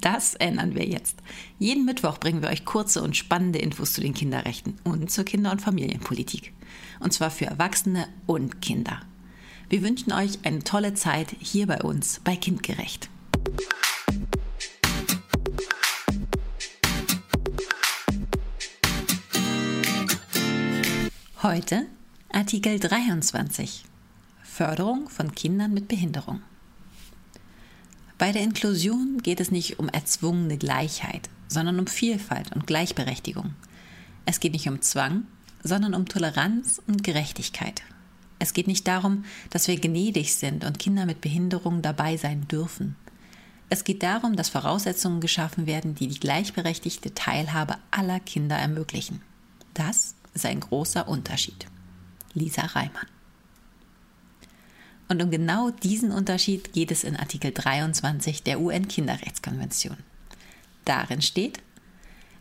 Das ändern wir jetzt. Jeden Mittwoch bringen wir euch kurze und spannende Infos zu den Kinderrechten und zur Kinder- und Familienpolitik. Und zwar für Erwachsene und Kinder. Wir wünschen euch eine tolle Zeit hier bei uns bei Kindgerecht. Heute Artikel 23 Förderung von Kindern mit Behinderung. Bei der Inklusion geht es nicht um erzwungene Gleichheit, sondern um Vielfalt und Gleichberechtigung. Es geht nicht um Zwang, sondern um Toleranz und Gerechtigkeit. Es geht nicht darum, dass wir gnädig sind und Kinder mit Behinderung dabei sein dürfen. Es geht darum, dass Voraussetzungen geschaffen werden, die die gleichberechtigte Teilhabe aller Kinder ermöglichen. Das ist ein großer Unterschied. Lisa Reimann. Und um genau diesen Unterschied geht es in Artikel 23 der UN-Kinderrechtskonvention. Darin steht,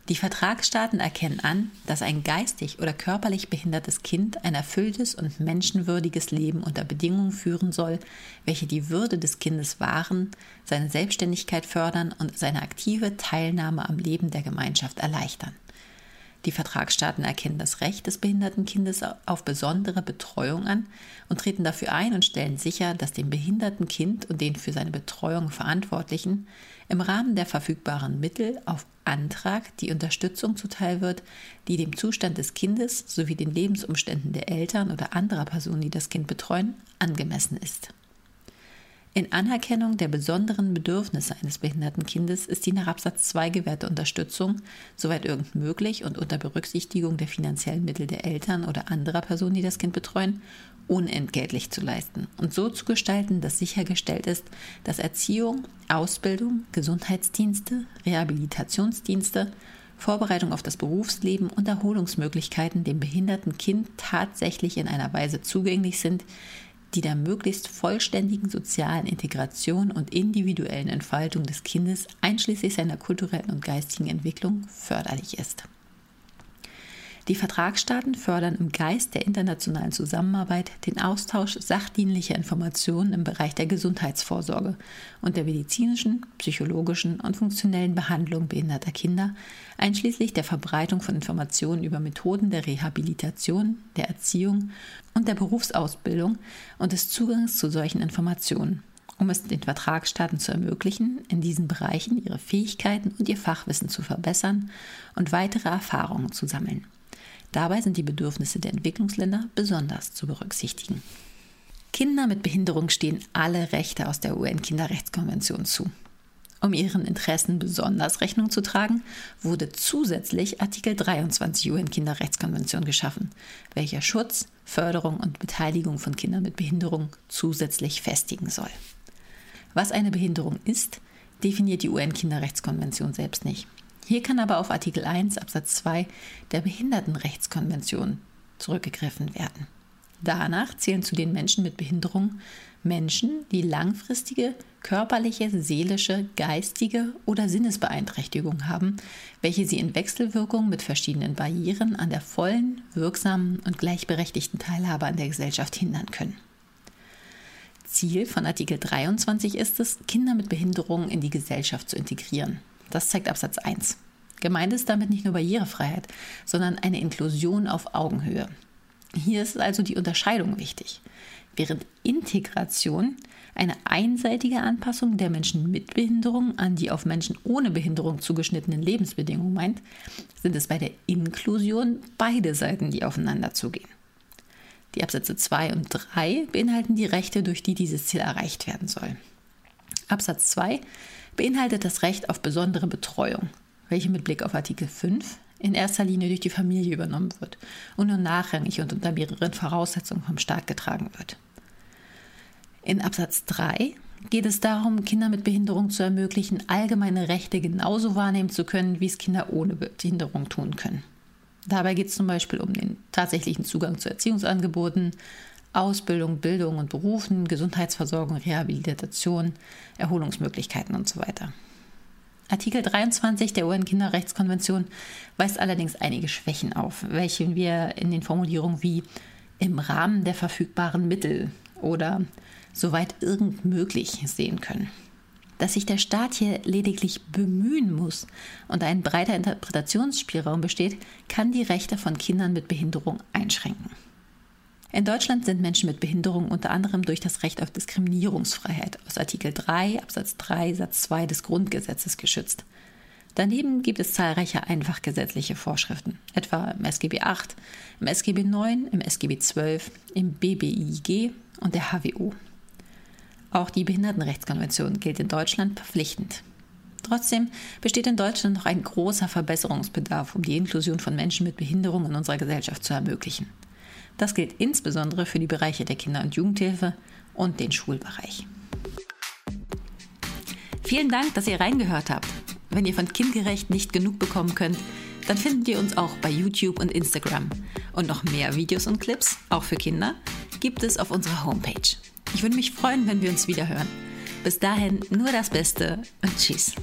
die Vertragsstaaten erkennen an, dass ein geistig oder körperlich behindertes Kind ein erfülltes und menschenwürdiges Leben unter Bedingungen führen soll, welche die Würde des Kindes wahren, seine Selbstständigkeit fördern und seine aktive Teilnahme am Leben der Gemeinschaft erleichtern. Die Vertragsstaaten erkennen das Recht des behinderten Kindes auf besondere Betreuung an und treten dafür ein und stellen sicher, dass dem behinderten Kind und den für seine Betreuung Verantwortlichen im Rahmen der verfügbaren Mittel auf Antrag die Unterstützung zuteil wird, die dem Zustand des Kindes sowie den Lebensumständen der Eltern oder anderer Personen, die das Kind betreuen, angemessen ist. In Anerkennung der besonderen Bedürfnisse eines behinderten Kindes ist die nach Absatz 2 gewährte Unterstützung, soweit irgend möglich und unter Berücksichtigung der finanziellen Mittel der Eltern oder anderer Personen, die das Kind betreuen, unentgeltlich zu leisten und so zu gestalten, dass sichergestellt ist, dass Erziehung, Ausbildung, Gesundheitsdienste, Rehabilitationsdienste, Vorbereitung auf das Berufsleben und Erholungsmöglichkeiten dem behinderten Kind tatsächlich in einer Weise zugänglich sind, die der möglichst vollständigen sozialen Integration und individuellen Entfaltung des Kindes einschließlich seiner kulturellen und geistigen Entwicklung förderlich ist. Die Vertragsstaaten fördern im Geist der internationalen Zusammenarbeit den Austausch sachdienlicher Informationen im Bereich der Gesundheitsvorsorge und der medizinischen, psychologischen und funktionellen Behandlung behinderter Kinder, einschließlich der Verbreitung von Informationen über Methoden der Rehabilitation, der Erziehung und der Berufsausbildung und des Zugangs zu solchen Informationen um es den Vertragsstaaten zu ermöglichen, in diesen Bereichen ihre Fähigkeiten und ihr Fachwissen zu verbessern und weitere Erfahrungen zu sammeln. Dabei sind die Bedürfnisse der Entwicklungsländer besonders zu berücksichtigen. Kinder mit Behinderung stehen alle Rechte aus der UN-Kinderrechtskonvention zu. Um ihren Interessen besonders Rechnung zu tragen, wurde zusätzlich Artikel 23 UN-Kinderrechtskonvention geschaffen, welcher Schutz, Förderung und Beteiligung von Kindern mit Behinderung zusätzlich festigen soll. Was eine Behinderung ist, definiert die UN-Kinderrechtskonvention selbst nicht. Hier kann aber auf Artikel 1 Absatz 2 der Behindertenrechtskonvention zurückgegriffen werden. Danach zählen zu den Menschen mit Behinderung Menschen, die langfristige körperliche, seelische, geistige oder Sinnesbeeinträchtigung haben, welche sie in Wechselwirkung mit verschiedenen Barrieren an der vollen, wirksamen und gleichberechtigten Teilhabe an der Gesellschaft hindern können. Ziel von Artikel 23 ist es, Kinder mit Behinderungen in die Gesellschaft zu integrieren. Das zeigt Absatz 1. Gemeint ist damit nicht nur Barrierefreiheit, sondern eine Inklusion auf Augenhöhe. Hier ist also die Unterscheidung wichtig. Während Integration eine einseitige Anpassung der Menschen mit Behinderung an die auf Menschen ohne Behinderung zugeschnittenen Lebensbedingungen meint, sind es bei der Inklusion beide Seiten, die aufeinander zugehen. Die Absätze 2 und 3 beinhalten die Rechte, durch die dieses Ziel erreicht werden soll. Absatz 2 beinhaltet das Recht auf besondere Betreuung, welche mit Blick auf Artikel 5 in erster Linie durch die Familie übernommen wird und nur nachrangig und unter mehreren Voraussetzungen vom Staat getragen wird. In Absatz 3 geht es darum, Kinder mit Behinderung zu ermöglichen, allgemeine Rechte genauso wahrnehmen zu können, wie es Kinder ohne Behinderung tun können. Dabei geht es zum Beispiel um den tatsächlichen Zugang zu Erziehungsangeboten, Ausbildung, Bildung und Berufen, Gesundheitsversorgung, Rehabilitation, Erholungsmöglichkeiten und so weiter. Artikel 23 der UN-Kinderrechtskonvention weist allerdings einige Schwächen auf, welche wir in den Formulierungen wie im Rahmen der verfügbaren Mittel oder soweit irgend möglich sehen können. Dass sich der Staat hier lediglich bemühen muss und ein breiter Interpretationsspielraum besteht, kann die Rechte von Kindern mit Behinderung einschränken. In Deutschland sind Menschen mit Behinderung unter anderem durch das Recht auf Diskriminierungsfreiheit aus Artikel 3 Absatz 3 Satz 2 des Grundgesetzes geschützt. Daneben gibt es zahlreiche einfach gesetzliche Vorschriften, etwa im SGB 8, im SGB 9, im SGB 12, im BBIG und der HWO. Auch die Behindertenrechtskonvention gilt in Deutschland verpflichtend. Trotzdem besteht in Deutschland noch ein großer Verbesserungsbedarf, um die Inklusion von Menschen mit Behinderung in unserer Gesellschaft zu ermöglichen. Das gilt insbesondere für die Bereiche der Kinder- und Jugendhilfe und den Schulbereich. Vielen Dank, dass ihr reingehört habt. Wenn ihr von Kindgerecht nicht genug bekommen könnt, dann findet ihr uns auch bei YouTube und Instagram. Und noch mehr Videos und Clips, auch für Kinder, gibt es auf unserer Homepage. Ich würde mich freuen, wenn wir uns wieder hören. Bis dahin nur das Beste und tschüss.